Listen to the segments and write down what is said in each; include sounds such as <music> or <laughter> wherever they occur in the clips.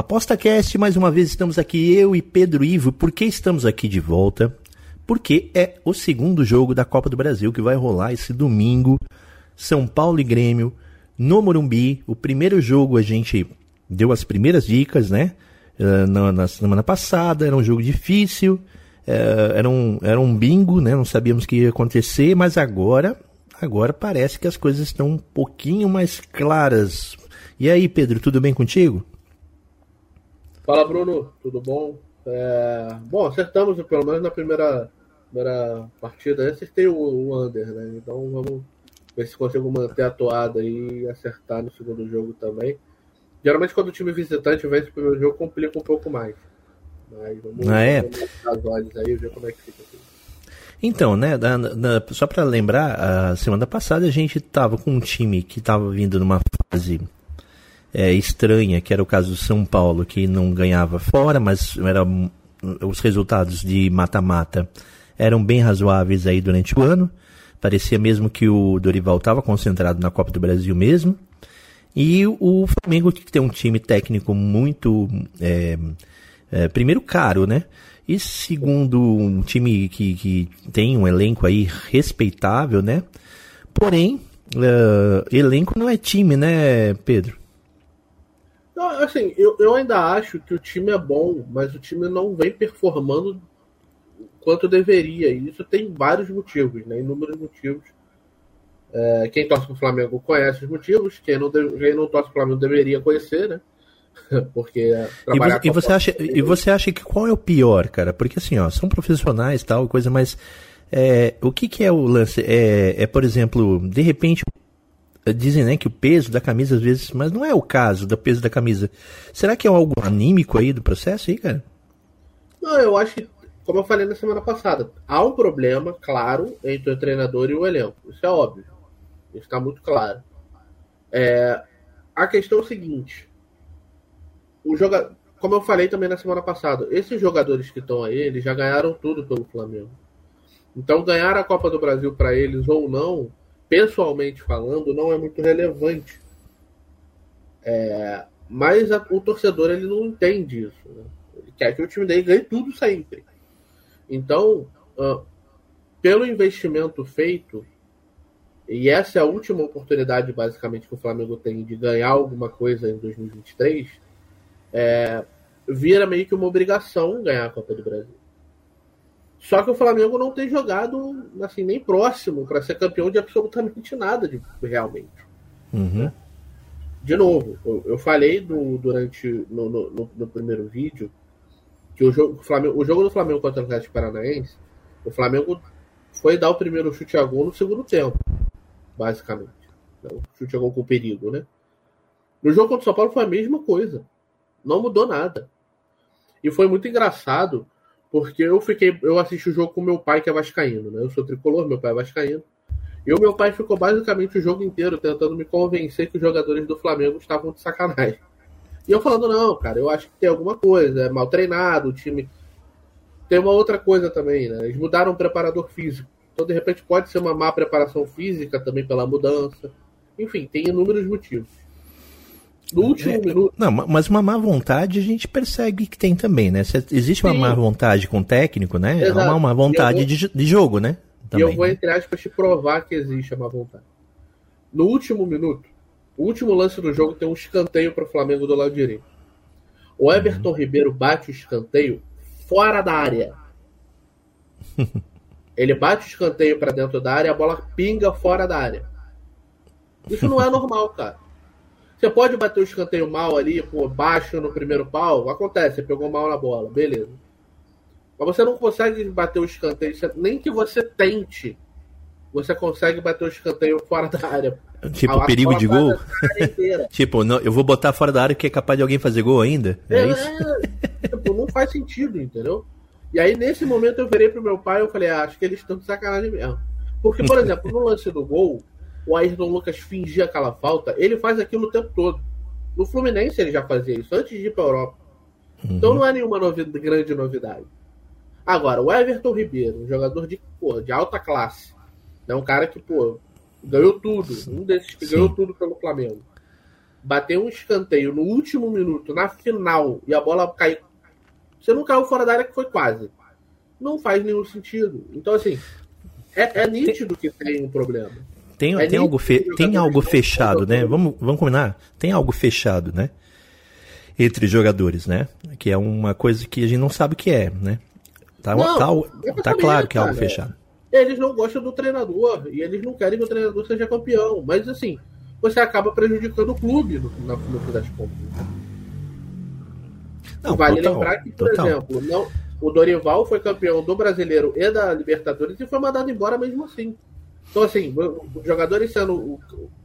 ApostaCast, mais uma vez estamos aqui, eu e Pedro Ivo. Por que estamos aqui de volta? Porque é o segundo jogo da Copa do Brasil que vai rolar esse domingo. São Paulo e Grêmio no Morumbi. O primeiro jogo a gente deu as primeiras dicas, né? Uh, na, na, semana passada, era um jogo difícil, uh, era, um, era um bingo, né? Não sabíamos o que ia acontecer, mas agora, agora parece que as coisas estão um pouquinho mais claras. E aí, Pedro, tudo bem contigo? Fala, Bruno, tudo bom? É... Bom, acertamos pelo menos na primeira, primeira partida. Eu acertei o, o under, né? Então vamos ver se consigo manter a toada e acertar no segundo jogo também. Geralmente, quando o time visitante vence o primeiro jogo, complica um pouco mais. Mas vamos, ah, é? as olhos aí ver como é que fica. Aqui. Então, né, na, na, só para lembrar, a semana passada a gente tava com um time que tava vindo numa fase é, estranha, que era o caso do São Paulo, que não ganhava fora, mas era, os resultados de mata-mata eram bem razoáveis aí durante o ano. Parecia mesmo que o Dorival estava concentrado na Copa do Brasil mesmo. E o Flamengo, que tem um time técnico muito. É, é, primeiro, caro, né? E segundo, um time que, que tem um elenco aí respeitável, né? Porém, uh, elenco não é time, né, Pedro? Assim, eu, eu ainda acho que o time é bom, mas o time não vem performando quanto deveria. E isso tem vários motivos, né? Inúmeros motivos. É, quem torce para o Flamengo conhece os motivos, quem não, quem não torce para o Flamengo deveria conhecer, né? <laughs> Porque e você, e você acha e você acha que qual é o pior, cara? Porque assim, ó, são profissionais tal coisa, mas é, o que, que é o lance? É, é, por exemplo, de repente dizem né, que o peso da camisa às vezes, mas não é o caso do peso da camisa. Será que é algo anímico aí do processo aí, cara? Não, eu acho que, como eu falei na semana passada, há um problema, claro, entre o treinador e o elenco. Isso é óbvio. Isso está muito claro. É, a questão é o seguinte: o joga, como eu falei também na semana passada, esses jogadores que estão aí, eles já ganharam tudo pelo Flamengo. Então, ganhar a Copa do Brasil para eles ou não pessoalmente falando, não é muito relevante. É, mas a, o torcedor ele não entende isso. Né? Ele quer que o time dele ganhe tudo sempre. Então, uh, pelo investimento feito, e essa é a última oportunidade, basicamente, que o Flamengo tem de ganhar alguma coisa em 2023, é, vira meio que uma obrigação ganhar a Copa do Brasil. Só que o Flamengo não tem jogado assim nem próximo para ser campeão de absolutamente nada de, realmente. Uhum. De novo, eu, eu falei do, durante no, no, no, primeiro vídeo que o jogo, o, Flamengo, o jogo do Flamengo contra o Atlético Paranaense, o Flamengo foi dar o primeiro chute a gol no segundo tempo, basicamente. Né? O chute a gol com perigo, né? No jogo contra o São Paulo foi a mesma coisa. Não mudou nada. E foi muito engraçado porque eu fiquei, eu assisti o jogo com meu pai, que é vascaíno, né? Eu sou tricolor, meu pai é vascaíno. E o meu pai ficou basicamente o jogo inteiro tentando me convencer que os jogadores do Flamengo estavam de sacanagem. E eu falando, não, cara, eu acho que tem alguma coisa, é mal treinado, o time. Tem uma outra coisa também, né? Eles mudaram o preparador físico. Então, de repente, pode ser uma má preparação física também pela mudança. Enfim, tem inúmeros motivos. No último é, minuto. Não, mas uma má vontade a gente percebe que tem também, né? Existe uma Sim. má vontade com o técnico, né? É uma má vontade vou, de, de jogo, né? Também, e eu vou, né? entre aspas, te provar que existe a má vontade. No último minuto, o último lance do jogo tem um escanteio para o Flamengo do lado direito. O Everton uhum. Ribeiro bate o escanteio fora da área. <laughs> Ele bate o escanteio para dentro da área a bola pinga fora da área. Isso não é normal, cara. Você pode bater o escanteio mal ali, por baixo no primeiro pau, acontece, você pegou mal na bola, beleza. Mas você não consegue bater o escanteio, nem que você tente, você consegue bater o escanteio fora da área. Tipo, a, perigo de gol? <laughs> tipo, não, eu vou botar fora da área que é capaz de alguém fazer gol ainda? É, é isso? É, faz sentido, entendeu? E aí, nesse momento, eu virei pro meu pai e eu falei, ah, acho que eles estão de sacanagem mesmo. Porque, por <laughs> exemplo, no lance do gol, o Ayrton Lucas fingia aquela falta, ele faz aquilo o tempo todo. No Fluminense ele já fazia isso, antes de ir pra Europa. Uhum. Então não é nenhuma novidade, grande novidade. Agora, o Everton Ribeiro, um jogador de, pô, de alta classe, é um cara que, pô, ganhou tudo, um desses que Sim. ganhou tudo pelo Flamengo. Bateu um escanteio no último minuto, na final, e a bola caiu. Você não caiu fora da área que foi quase. Não faz nenhum sentido. Então, assim, é, é nítido que tem um problema. Tem, é tem algo, fe, tem algo fechado, né? Vamos, vamos combinar? Tem algo fechado, né? Entre jogadores, né? Que é uma coisa que a gente não sabe o que é, né? Tá, não, tá, tá claro que é algo fechado. Eles não gostam do treinador e eles não querem que o treinador seja campeão. Mas assim, você acaba prejudicando o clube no, no, no fim das contas. Né? Não, vale total, lembrar que, por total. exemplo, não, o Dorival foi campeão do brasileiro e da Libertadores e foi mandado embora mesmo assim. Então, assim, os jogadores sendo.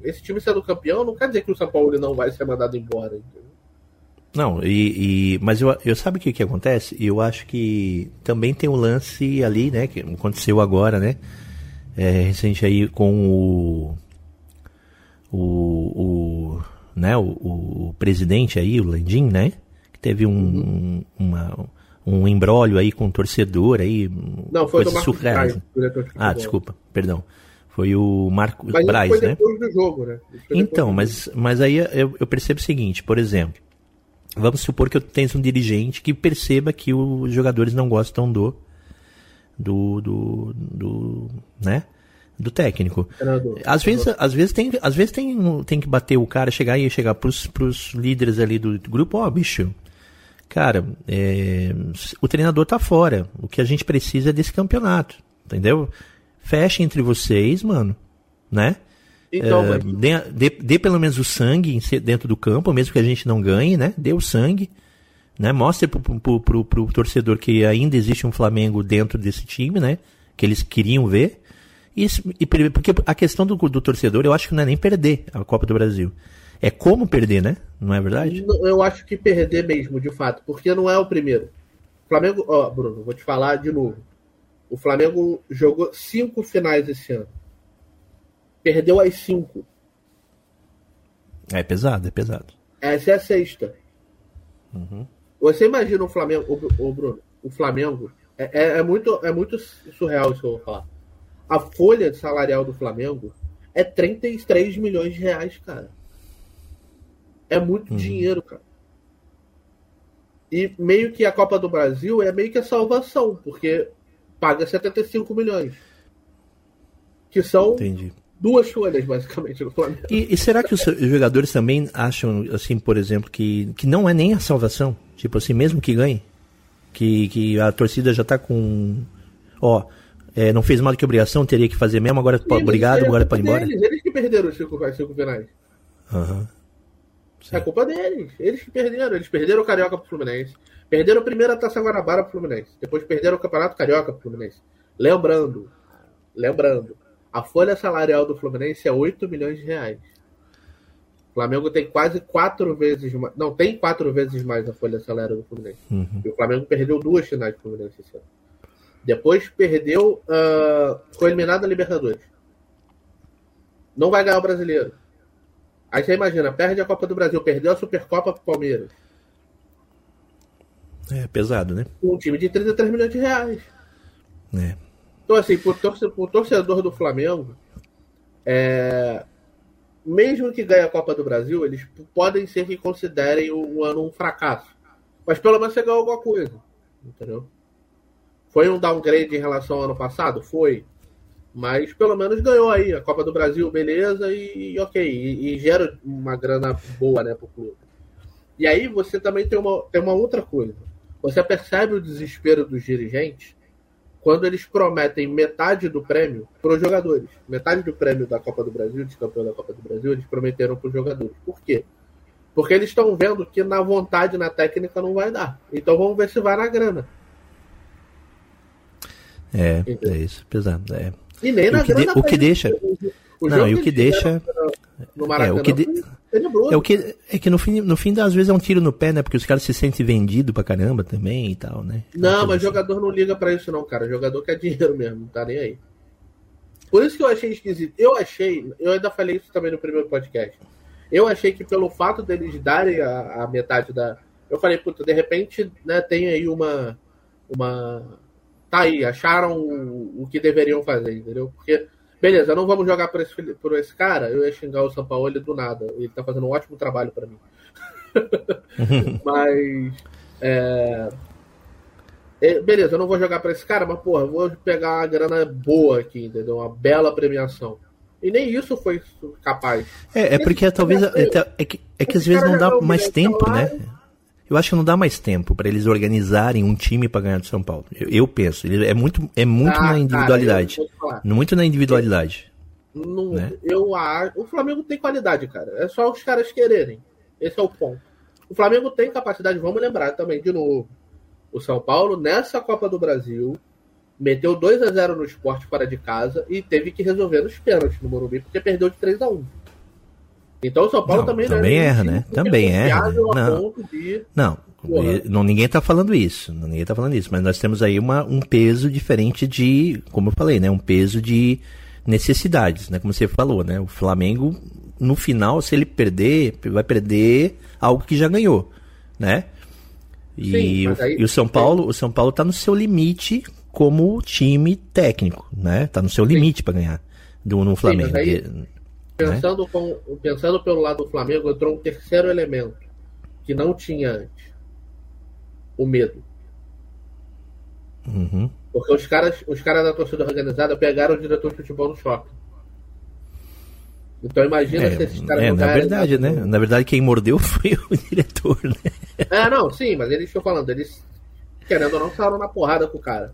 Esse time sendo campeão não quer dizer que o São Paulo não vai ser mandado embora. Entendeu? Não, e, e, mas eu, eu sabe o que, que acontece? Eu acho que também tem um lance ali, né? Que aconteceu agora, né? É, recente aí com o. O. o né, o, o presidente aí, o Landim, né? Que teve um, uhum. uma, um embrólio aí com o torcedor aí. Não, foi do Marcos Braz, Ah, desculpa, perdão. Foi o Marcos mas Braz, foi né? Do jogo, né? Então, mas, mas aí eu, eu, percebo o seguinte, por exemplo, vamos supor que eu tenha um dirigente que perceba que os jogadores não gostam do do, do, do né? Do técnico. Às vezes, às vezes, tem, às vezes tem, tem que bater o cara, chegar e chegar pros, pros líderes ali do, do grupo, ó, oh, bicho, cara, é, o treinador tá fora. O que a gente precisa é desse campeonato, entendeu? Fecha entre vocês, mano, né? Então, é, dê, dê, dê, pelo menos o sangue dentro do campo, mesmo que a gente não ganhe, né? Dê o sangue, né? Mostre pro, pro, pro, pro torcedor que ainda existe um Flamengo dentro desse time, né? Que eles queriam ver. Isso, e, porque a questão do, do torcedor, eu acho que não é nem perder a Copa do Brasil. É como perder, né? Não é verdade? Eu acho que perder mesmo, de fato, porque não é o primeiro. Flamengo, ó, Bruno, vou te falar de novo. O Flamengo jogou cinco finais esse ano. Perdeu as cinco. É pesado, é pesado. Essa é a sexta. Uhum. Você imagina o Flamengo, o, o Bruno, o Flamengo, é, é, é, muito, é muito surreal isso que eu vou falar. A folha salarial do Flamengo é 33 milhões de reais, cara. É muito uhum. dinheiro, cara. E meio que a Copa do Brasil é meio que a salvação, porque paga 75 milhões. Que são Entendi. duas folhas, basicamente, no Flamengo. E, e, será que os jogadores também acham, assim, por exemplo, que, que não é nem a salvação? Tipo assim, mesmo que ganhe? Que, que a torcida já tá com. Ó, é, não fez mal do que obrigação, teria que fazer mesmo, agora Sim, obrigado, agora pode ir embora. Eles, eles que perderam os cinco, cinco finais. Aham. Uhum. É culpa deles. Eles que perderam. Eles perderam o Carioca pro Fluminense. Perderam a primeira Taça Guanabara pro Fluminense. Depois perderam o Campeonato Carioca pro Fluminense. Lembrando, lembrando, a folha salarial do Fluminense é 8 milhões de reais. O Flamengo tem quase quatro vezes mais. Não, tem quatro vezes mais a folha salarial do Fluminense. Uhum. E o Flamengo perdeu duas finais do Fluminense esse ano. Depois perdeu. Uh, foi eliminado da Libertadores. Não vai ganhar o brasileiro. Aí você imagina, perde a Copa do Brasil, perdeu a Supercopa pro Palmeiras. É pesado, né? Um time de 33 milhões de reais. É. Então, assim, pro torcedor, pro torcedor do Flamengo, é... mesmo que ganhe a Copa do Brasil, eles podem ser que considerem o ano um fracasso. Mas pelo menos você ganhou alguma coisa. Entendeu? Foi um downgrade em relação ao ano passado? Foi. Mas pelo menos ganhou aí a Copa do Brasil, beleza, e, e ok. E, e, gera uma grana boa, né, pro clube. E aí você também tem uma, tem uma outra coisa. Você percebe o desespero dos dirigentes quando eles prometem metade do prêmio para os jogadores. Metade do prêmio da Copa do Brasil, de campeão da Copa do Brasil, eles prometeram para os jogadores. Por quê? Porque eles estão vendo que na vontade, na técnica, não vai dar. Então vamos ver se vai na grana. É, Entendeu? é isso, pesado. É. E nem na o que, de, o que deixa. O, não, e o que deixa. No, no é, o que de. É, o que, é que no fim, no fim das vezes é um tiro no pé, né? Porque os caras se sentem vendidos pra caramba também e tal, né? Não, mas assim. jogador não liga para isso não, cara. Jogador quer dinheiro mesmo, não tá nem aí. Por isso que eu achei esquisito. Eu achei, eu ainda falei isso também no primeiro podcast. Eu achei que pelo fato deles darem a, a metade da. Eu falei, puta, de repente, né, tem aí uma. uma tá aí, acharam o, o que deveriam fazer, entendeu? Porque Beleza, não vamos jogar por esse, por esse cara. Eu ia xingar o São Paulo do nada. Ele tá fazendo um ótimo trabalho para mim. <laughs> mas. É... É, beleza, eu não vou jogar para esse cara, mas porra, vou pegar uma grana boa aqui, entendeu? Uma bela premiação. E nem isso foi capaz. É, é porque talvez. É, é, que, é que às vezes não dá mais tempo, né? Eu acho que não dá mais tempo para eles organizarem um time para ganhar do São Paulo. Eu, eu penso, é muito, é muito ah, na individualidade. Cara, muito na individualidade. Não, né? Eu acho. O Flamengo tem qualidade, cara. É só os caras quererem. Esse é o ponto. O Flamengo tem capacidade, vamos lembrar também, de novo. O São Paulo, nessa Copa do Brasil, meteu 2 a 0 no esporte fora de casa e teve que resolver nos pênaltis no Morumbi, porque perdeu de 3 a 1 então o São Paulo não, também também erra, né? Também erra. Né? Não, de... não, não, ninguém está falando isso, ninguém está falando isso, mas nós temos aí uma, um peso diferente de, como eu falei, né? Um peso de necessidades, né? Como você falou, né? O Flamengo, no final, se ele perder, vai perder algo que já ganhou, né? E, Sim, o, aí, e o São Paulo, o São Paulo está no seu limite como time técnico, né? Está no seu limite para ganhar do no Flamengo. Sim, aí, Pensando, né? com, pensando pelo lado do Flamengo, entrou um terceiro elemento que não tinha antes: o medo. Uhum. Porque os caras, os caras da torcida organizada pegaram o diretor de futebol no shopping. Então imagina é, se esses caras é, Na verdade, né? Na verdade, quem mordeu <laughs> foi o diretor, né? É, não, sim, mas eles estão falando, eles, querendo ou não, saíram na porrada com o cara.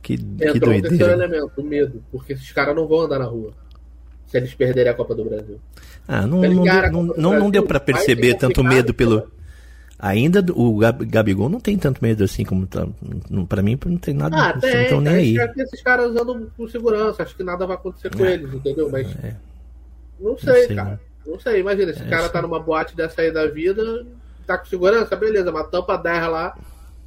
Que, Entrou que doideira. o terceiro elemento, o medo, porque esses caras não vão andar na rua se eles perderem a Copa do Brasil. Ah, não, não, não, não, não, deu para perceber tanto medo pelo. Ainda o Gabigol não tem tanto medo assim como tá. Para mim não tem nada. Ah, tem, não nem aí. esses caras usando com segurança, acho que nada vai acontecer com é. eles, entendeu? Mas é. não, sei, não sei, cara. Não sei, imagina, esse é, cara tá numa boate dessa aí da vida, tá com segurança, beleza, uma tampa 10 lá,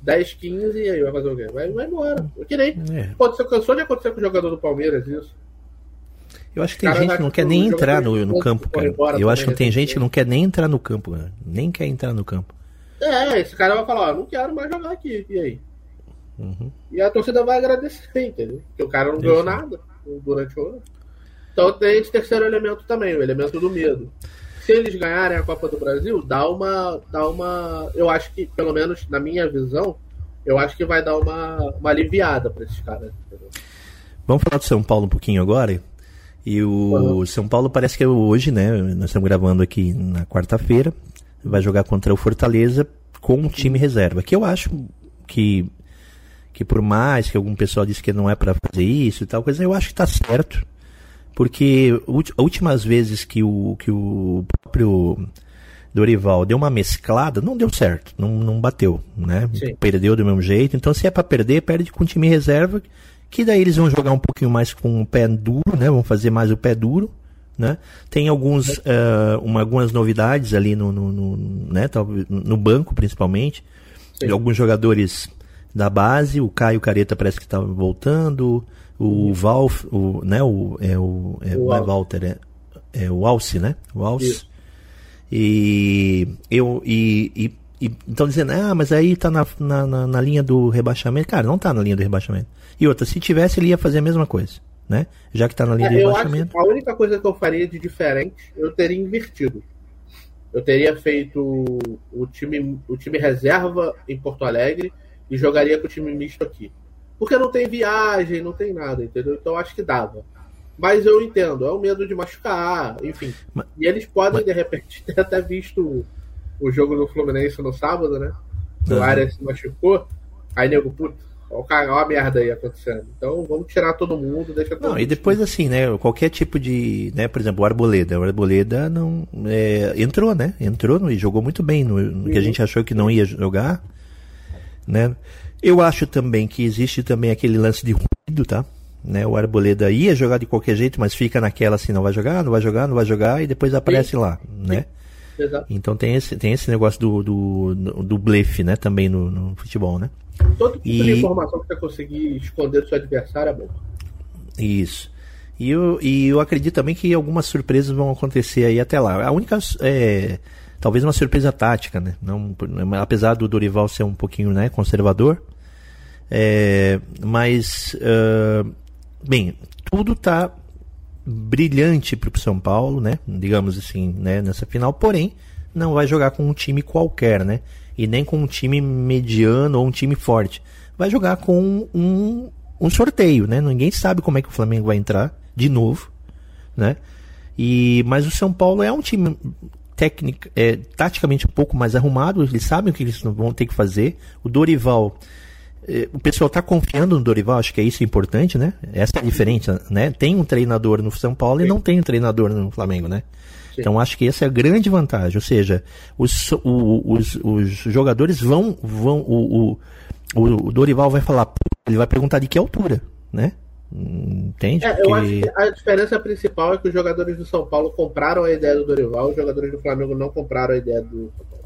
10, 15, e aí vai fazer o quê? Vai, vai embora. Que nem. É. Pode ser, cansou de acontecer com o jogador do Palmeiras isso. Eu acho que tem gente que não quer nem entrar no, no campo, cara. Eu acho que tem gente que não quer nem entrar no campo, cara. Nem quer entrar no campo. É, esse cara vai falar, não quero mais jogar aqui. E aí? Uhum. E a torcida vai agradecer, entendeu? Porque o cara não ganhou nada durante o ano. Então tem esse terceiro elemento também, o elemento do medo. Se eles ganharem a Copa do Brasil, dá uma. Dá uma. Eu acho que, pelo menos na minha visão, eu acho que vai dar uma, uma aliviada para esses caras. Entendeu? Vamos falar do São Paulo um pouquinho agora. E o uhum. São Paulo parece que é hoje, né? Nós estamos gravando aqui na quarta-feira. Vai jogar contra o Fortaleza com um time reserva. Que eu acho que, que por mais que algum pessoal disse que não é para fazer isso e tal coisa, eu acho que está certo. Porque as últimas vezes que o, que o próprio Dorival deu uma mesclada, não deu certo, não, não bateu, né? Sim. Perdeu do mesmo jeito. Então, se é para perder, perde com time reserva que daí eles vão jogar um pouquinho mais com o pé duro, né? Vão fazer mais o pé duro, né? Tem alguns, uh, uma, algumas novidades ali no, no, no, né? no banco, principalmente. De alguns jogadores da base, o Caio Careta parece que está voltando, o Val, o, né? O, é o, é, o é Walter, é, é o Alce, né? O Alce. E eu e, e e estão dizendo, ah, mas aí tá na, na, na, linha do rebaixamento. Cara, não tá na linha do rebaixamento. E outra, se tivesse, ele ia fazer a mesma coisa, né? Já que tá na linha é, do rebaixamento. a única coisa que eu faria de diferente, eu teria invertido. Eu teria feito o time, o time reserva em Porto Alegre e jogaria com o time misto aqui. Porque não tem viagem, não tem nada, entendeu? Então acho que dava. Mas eu entendo, é o medo de machucar, enfim. Mas, e eles podem, mas... de repente, <laughs> ter até visto o jogo do Fluminense no sábado, né? O uhum. área se machucou. Aí, nego, puto, olha a merda aí acontecendo. Então vamos tirar todo mundo, deixa todo Não, mundo. e depois assim, né? Qualquer tipo de. né Por exemplo, o Arboleda. O Arboleda não. É, entrou, né? Entrou e jogou muito bem no, no que a gente achou que não ia jogar. Né? Eu acho também que existe também aquele lance de ruído, tá? né? O Arboleda ia jogar de qualquer jeito, mas fica naquela assim, não vai jogar, não vai jogar, não vai jogar, e depois aparece Sim. lá, né? Exato. Então tem esse, tem esse negócio do, do, do blefe, né? Também no, no futebol, né? Todo tipo e... de informação que você conseguir esconder do seu adversário é bom. Isso. E eu, e eu acredito também que algumas surpresas vão acontecer aí até lá. A única. É, talvez uma surpresa tática, né? Não, apesar do Dorival ser um pouquinho né, conservador. É, mas. Uh, bem, tudo está brilhante para o São Paulo, né? Digamos assim, né? Nessa final. Porém, não vai jogar com um time qualquer, né? E nem com um time mediano ou um time forte. Vai jogar com um, um sorteio, né? Ninguém sabe como é que o Flamengo vai entrar de novo, né? E mas o São Paulo é um time técnico, é, taticamente um pouco mais arrumado. Eles sabem o que eles vão ter que fazer. O Dorival o pessoal está confiando no Dorival, acho que é isso importante, né? Essa é diferente, né? Tem um treinador no São Paulo Sim. e não tem um treinador no Flamengo, né? Sim. Então acho que essa é a grande vantagem. Ou seja, os, o, os, os jogadores vão. vão o, o, o Dorival vai falar, ele vai perguntar de que altura, né? Entende? É, eu acho que a diferença principal é que os jogadores do São Paulo compraram a ideia do Dorival, os jogadores do Flamengo não compraram a ideia do São Paulo.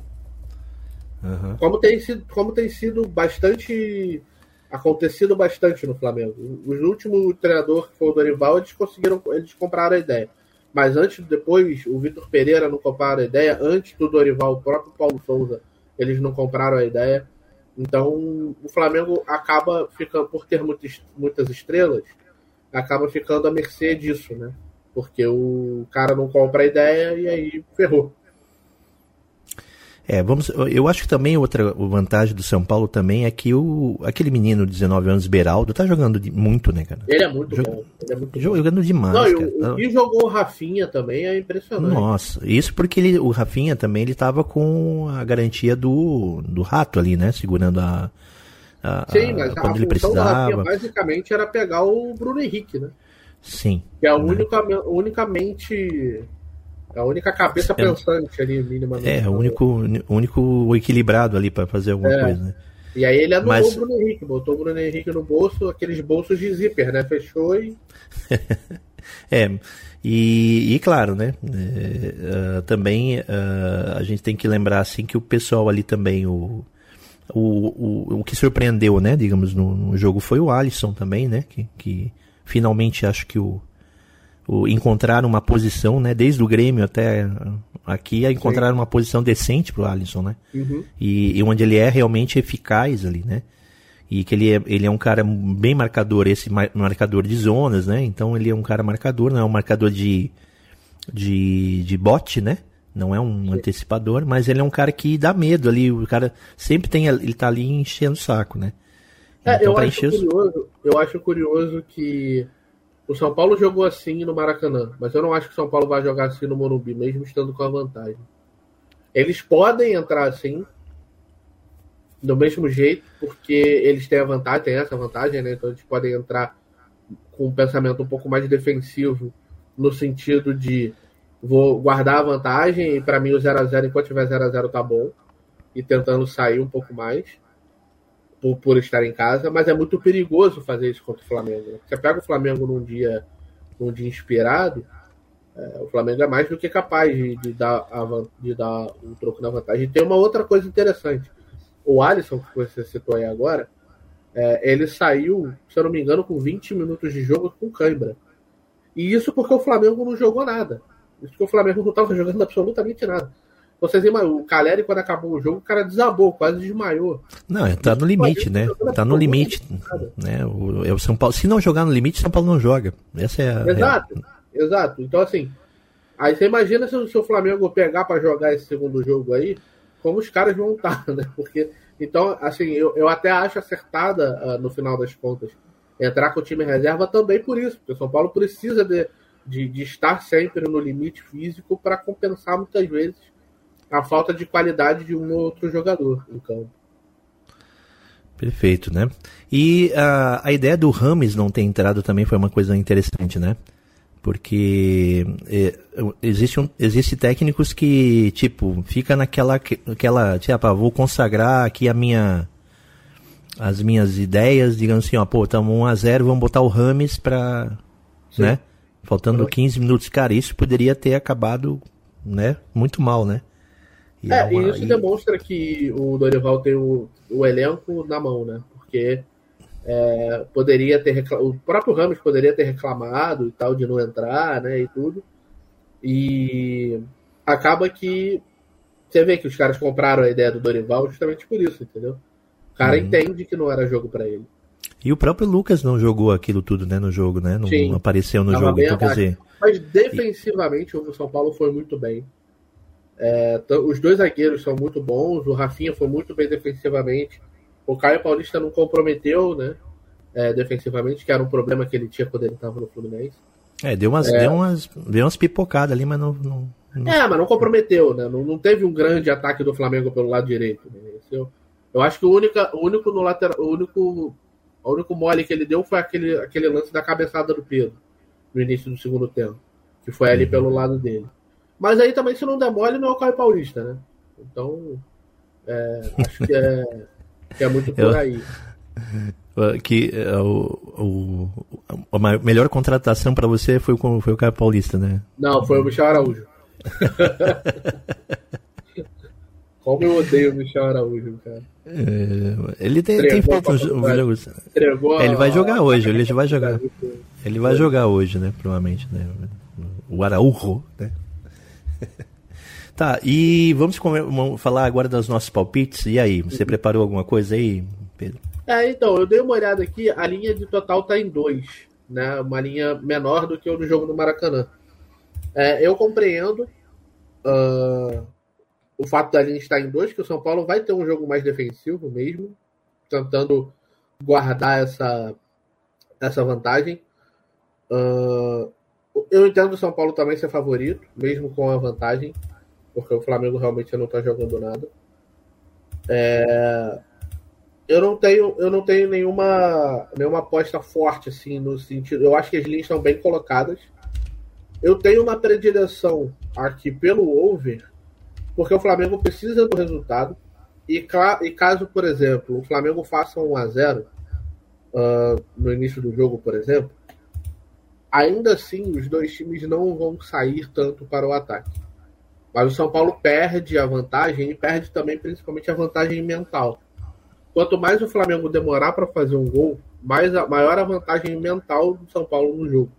Uhum. Como, tem sido, como tem sido bastante. acontecido bastante no Flamengo. O último treinador que foi o Dorival, eles conseguiram. Eles compraram a ideia. Mas antes, depois, o Vitor Pereira não compraram a ideia. Antes do Dorival, o próprio Paulo Souza, eles não compraram a ideia. Então, o Flamengo acaba ficando, por ter muitas, muitas estrelas, acaba ficando à mercê disso, né? Porque o cara não compra a ideia e aí ferrou. É, vamos, eu acho que também outra vantagem do São Paulo também é que o, aquele menino de 19 anos, Beraldo, tá jogando de, muito, né, cara? Ele é muito Jog, bom. Ele é muito jogando bom. demais. Não, cara. O, que jogou o Rafinha também é impressionante. Nossa, isso porque ele, o Rafinha também ele tava com a garantia do, do rato ali, né? Segurando a. a Sim, mas a, quando a ele precisava. Rafinha, basicamente era pegar o Bruno Henrique, né? Sim. Que é a né? única, unicamente a única cabeça é, pensante ali, minimamente. É, o único, único equilibrado ali para fazer alguma é. coisa, né? E aí ele anulou Mas... o Bruno Henrique, botou o Bruno Henrique no bolso, aqueles bolsos de zíper, né? Fechou e. <laughs> é, e, e claro, né? É, uh, também uh, a gente tem que lembrar assim que o pessoal ali também, o, o, o, o que surpreendeu, né? Digamos, no, no jogo foi o Alisson também, né? Que, que finalmente acho que o, o, encontrar uma posição, né? Desde o Grêmio até aqui, a encontrar Sim. uma posição decente para o Alisson, né? Uhum. E, e, onde ele é realmente eficaz ali, né? E que ele é, ele é um cara bem marcador, esse marcador de zonas, né? Então ele é um cara marcador, não é um marcador de, de, de bote, né? Não é um Sim. antecipador, mas ele é um cara que dá medo ali. O cara sempre tem, ele tá ali enchendo o saco, né? É, então, eu, acho curioso, eu acho curioso que o São Paulo jogou assim no Maracanã, mas eu não acho que o São Paulo vai jogar assim no Morumbi, mesmo estando com a vantagem. Eles podem entrar assim, do mesmo jeito, porque eles têm a vantagem, têm essa vantagem, né? Então eles podem entrar com um pensamento um pouco mais defensivo, no sentido de vou guardar a vantagem e para mim o 0 a 0 enquanto tiver 0 a 0 tá bom, e tentando sair um pouco mais por, por estar em casa, mas é muito perigoso fazer isso contra o Flamengo. Né? Você pega o Flamengo num dia, num dia inspirado, é, o Flamengo é mais do que capaz de, de, dar, a, de dar um troco na vantagem. E tem uma outra coisa interessante. O Alisson, que você citou aí agora, é, ele saiu, se eu não me engano, com 20 minutos de jogo com cãibra. E isso porque o Flamengo não jogou nada. Isso porque o Flamengo não estava jogando absolutamente nada. Vocês imaginam, o Caleri, quando acabou o jogo, o cara desabou, quase desmaiou. Não, tá no limite, né? Tá no limite. Né? O, é o São Paulo. Se não jogar no limite, São Paulo não joga. Essa é a. Exato, é... exato. Então, assim, aí você imagina se o seu Flamengo pegar para jogar esse segundo jogo aí, como os caras vão estar, <laughs> né? Porque, então, assim, eu, eu até acho acertada, uh, no final das contas, entrar com o time reserva também por isso, porque o São Paulo precisa de, de, de estar sempre no limite físico para compensar muitas vezes a falta de qualidade de um ou outro jogador no campo. Perfeito, né? E a, a ideia do Rames não ter entrado também foi uma coisa interessante, né? Porque é, existe, um, existe técnicos que, tipo, fica naquela, aquela, tipo, ah, vou consagrar aqui a minha, as minhas ideias, digamos assim, ó, pô, estamos 1x0, vamos botar o Rames pra. Sim. né? Faltando 15 minutos. Cara, isso poderia ter acabado, né? Muito mal, né? E é, é uma... e isso demonstra que o Dorival tem o, o elenco na mão, né? Porque é, poderia ter reclam... o próprio Ramos poderia ter reclamado e tal de não entrar, né? E tudo. E acaba que você vê que os caras compraram a ideia do Dorival justamente por isso, entendeu? O cara uhum. entende que não era jogo para ele. E o próprio Lucas não jogou aquilo tudo, né, no jogo, né? Não, Sim, apareceu no jogo, então quer dizer. Mas defensivamente o São Paulo foi muito bem. É, os dois zagueiros são muito bons, o Rafinha foi muito bem defensivamente. O Caio Paulista não comprometeu, né? É, defensivamente, que era um problema que ele tinha quando ele estava no Fluminense. É, deu umas, é, deu umas, deu umas pipocadas ali, mas não, não, não, É, mas não comprometeu, né? Não, não teve um grande ataque do Flamengo pelo lado direito. Né? Eu, eu acho que o único, o único no lateral, o único, o único mole que ele deu foi aquele, aquele lance da cabeçada do Pedro no início do segundo tempo, que foi ali uhum. pelo lado dele. Mas aí também, se não der mole, não é o Caio Paulista, né? Então, é, acho que é, que é muito por aí. Que é, o, o, a melhor contratação para você foi, foi o Caio Paulista, né? Não, foi o Michel Araújo. <laughs> Como eu odeio o Michel Araújo, cara. É, ele tem, tem feito uns jogos. ele vai jogar hoje, ele já vai jogar. <laughs> Ele vai jogar hoje, né? Provavelmente, né? O Araújo, né? <laughs> tá, e vamos falar agora dos nossos palpites. E aí, você uhum. preparou alguma coisa aí, Pedro? É, então, eu dei uma olhada aqui, a linha de total tá em 2, né? Uma linha menor do que o do jogo do Maracanã. É, eu compreendo uh, o fato da linha estar em 2, que o São Paulo vai ter um jogo mais defensivo mesmo, tentando guardar essa, essa vantagem. Uh, eu entendo o São Paulo também ser favorito, mesmo com a vantagem, porque o Flamengo realmente não está jogando nada. É, eu não tenho, eu não tenho nenhuma, nenhuma aposta forte assim no sentido. Eu acho que as linhas estão bem colocadas. Eu tenho uma predileção aqui pelo over, porque o Flamengo precisa do resultado. E, e caso, por exemplo, o Flamengo faça um a 0 uh, no início do jogo, por exemplo, ainda assim os dois times não vão sair tanto para o ataque. Mas o São Paulo perde a vantagem e perde também principalmente a vantagem mental. Quanto mais o Flamengo demorar para fazer um gol, mais a, maior a vantagem mental do São Paulo no jogo.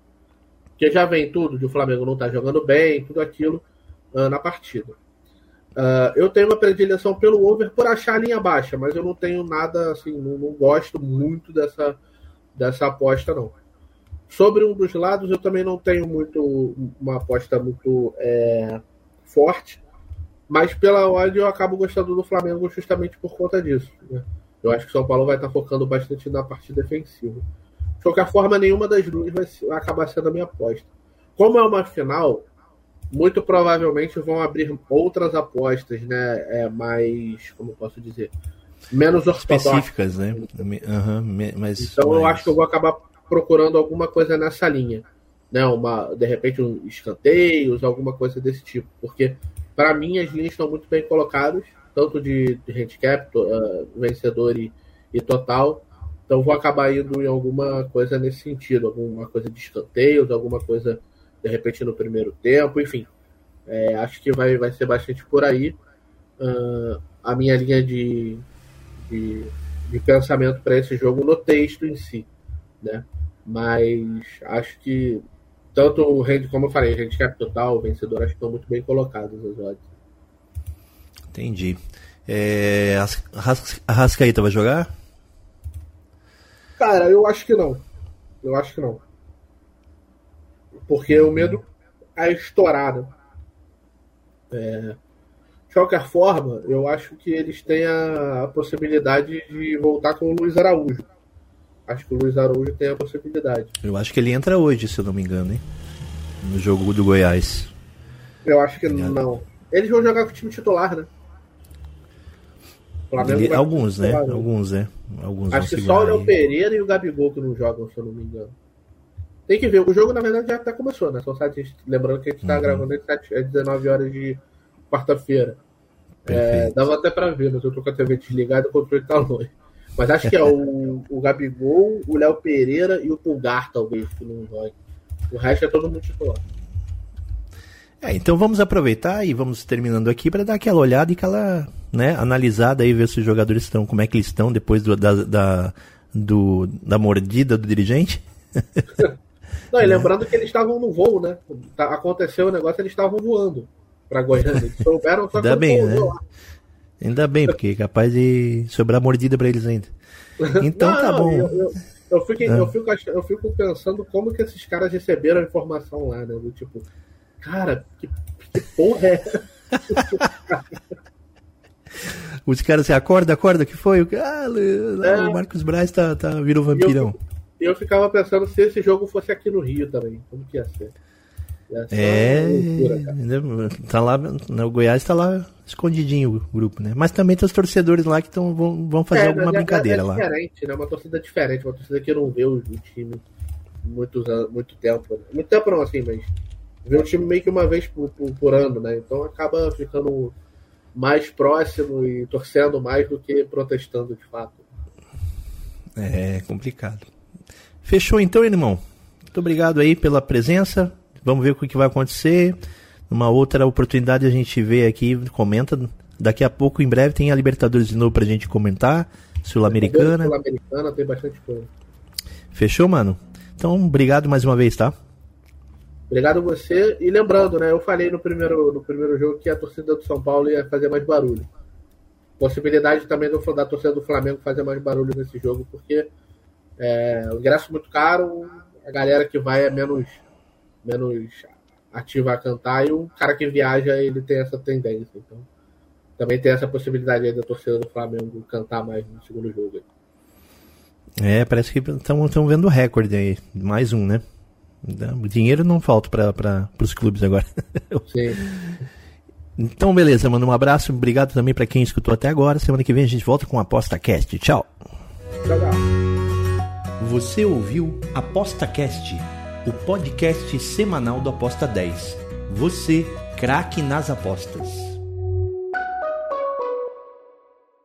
Porque já vem tudo de o Flamengo não estar tá jogando bem, tudo aquilo uh, na partida. Uh, eu tenho uma predileção pelo over por achar a linha baixa, mas eu não tenho nada assim, não, não gosto muito dessa, dessa aposta, não. Sobre um dos lados, eu também não tenho muito uma aposta muito é, forte, mas pela odd eu acabo gostando do Flamengo justamente por conta disso. Né? Eu acho que o São Paulo vai estar focando bastante na parte defensiva. De qualquer forma, nenhuma das duas vai acabar sendo a minha aposta. Como é uma final, muito provavelmente vão abrir outras apostas, né? É, mais, como posso dizer, menos específicas, né? Uhum, mas, então mas... eu acho que eu vou acabar procurando alguma coisa nessa linha, né? Uma, de repente, um escanteios, alguma coisa desse tipo, porque para mim as linhas estão muito bem colocadas tanto de, de handicap, uh, vencedor e, e total. Então vou acabar indo em alguma coisa nesse sentido, alguma coisa de escanteios, alguma coisa de repente no primeiro tempo, enfim. É, acho que vai, vai ser bastante por aí. Uh, a minha linha de, de, de pensamento para esse jogo no texto em si, né? Mas acho que tanto o como eu falei, handicap total, o vencedor, acho que estão muito bem colocados as odds. Entendi. É, a Rascaíta vai jogar? Cara, eu acho que não. Eu acho que não. Porque o medo é estourado. É, de qualquer forma, eu acho que eles têm a possibilidade de voltar com o Luiz Araújo. Acho que o Luiz Araújo tem a possibilidade. Eu acho que ele entra hoje, se eu não me engano, hein? No jogo do Goiás. Eu acho que não. Eles vão jogar com o time titular, né? Ele, alguns, né? Alguns, né? Alguns Acho que só o Léo Pereira e o Gabigol que não jogam, se eu não me engano. Tem que ver. O jogo, na verdade, já até começou, né? Só site, lembrando que a gente tá uhum. gravando às 19 horas de quarta-feira. É, dava até pra ver, mas eu tô com a TV desligada e o controle tá longe. Mas acho que é o, o Gabigol, o Léo Pereira e o Pulgar, talvez, que não jogue. O resto é todo mundo titular. É, então vamos aproveitar e vamos terminando aqui para dar aquela olhada e aquela né, analisada aí, ver se os jogadores estão, como é que eles estão depois do, da, da, do, da mordida do dirigente. <laughs> Não, e lembrando que eles estavam no voo, né? Tá, aconteceu o negócio, eles estavam voando para Goiânia. Eles souberam só Ainda bem, né? Lá. Ainda bem, porque é capaz de sobrar mordida para eles ainda. <laughs> Então não, tá bom. Eu, eu, eu, fico, ah. eu, fico, eu fico pensando como que esses caras receberam a informação lá, né? Do tipo, cara, que, que porra é <laughs> Os caras se assim, acorda, acorda, que foi? Ah, é. o Marcos Braz tá, tá, virou vampirão. Eu, eu, ficava pensando se esse jogo fosse aqui no Rio também, como que ia ser? é, loucura, tá lá, o Goiás tá lá escondidinho o grupo, né? Mas também tem os torcedores lá que tão, vão, vão fazer é, alguma é, brincadeira é, lá. É diferente, né? Uma torcida diferente, uma torcida que não vê o, o time muitos muito tempo. Né? Muito tempo não, assim, mas vê o time meio que uma vez por, por, por ano, né? Então acaba ficando mais próximo e torcendo mais do que protestando de fato. É complicado. Fechou então, irmão. Muito obrigado aí pela presença. Vamos ver o que vai acontecer. Numa outra oportunidade a gente vê aqui, comenta. Daqui a pouco, em breve, tem a Libertadores de novo pra gente comentar. Sul-Americana. Sul-Americana tem bastante coisa. Fechou, mano? Então, obrigado mais uma vez, tá? Obrigado a você. E lembrando, né? Eu falei no primeiro, no primeiro jogo que a torcida do São Paulo ia fazer mais barulho. Possibilidade também do, da torcida do Flamengo fazer mais barulho nesse jogo, porque é, o ingresso é muito caro, a galera que vai é menos, menos ativa a cantar, e o cara que viaja ele tem essa tendência. Então, também tem essa possibilidade aí da torcida do Flamengo cantar mais no segundo jogo. É, parece que estão vendo recorde aí. Mais um, né? O dinheiro não falta para os clubes agora. <laughs> Sim. Então, beleza, mano. Um abraço. Obrigado também para quem escutou até agora. Semana que vem a gente volta com Aposta Cast. Tchau. Tchau, tchau. Você ouviu Aposta Cast, o podcast semanal do Aposta 10. Você, craque nas apostas.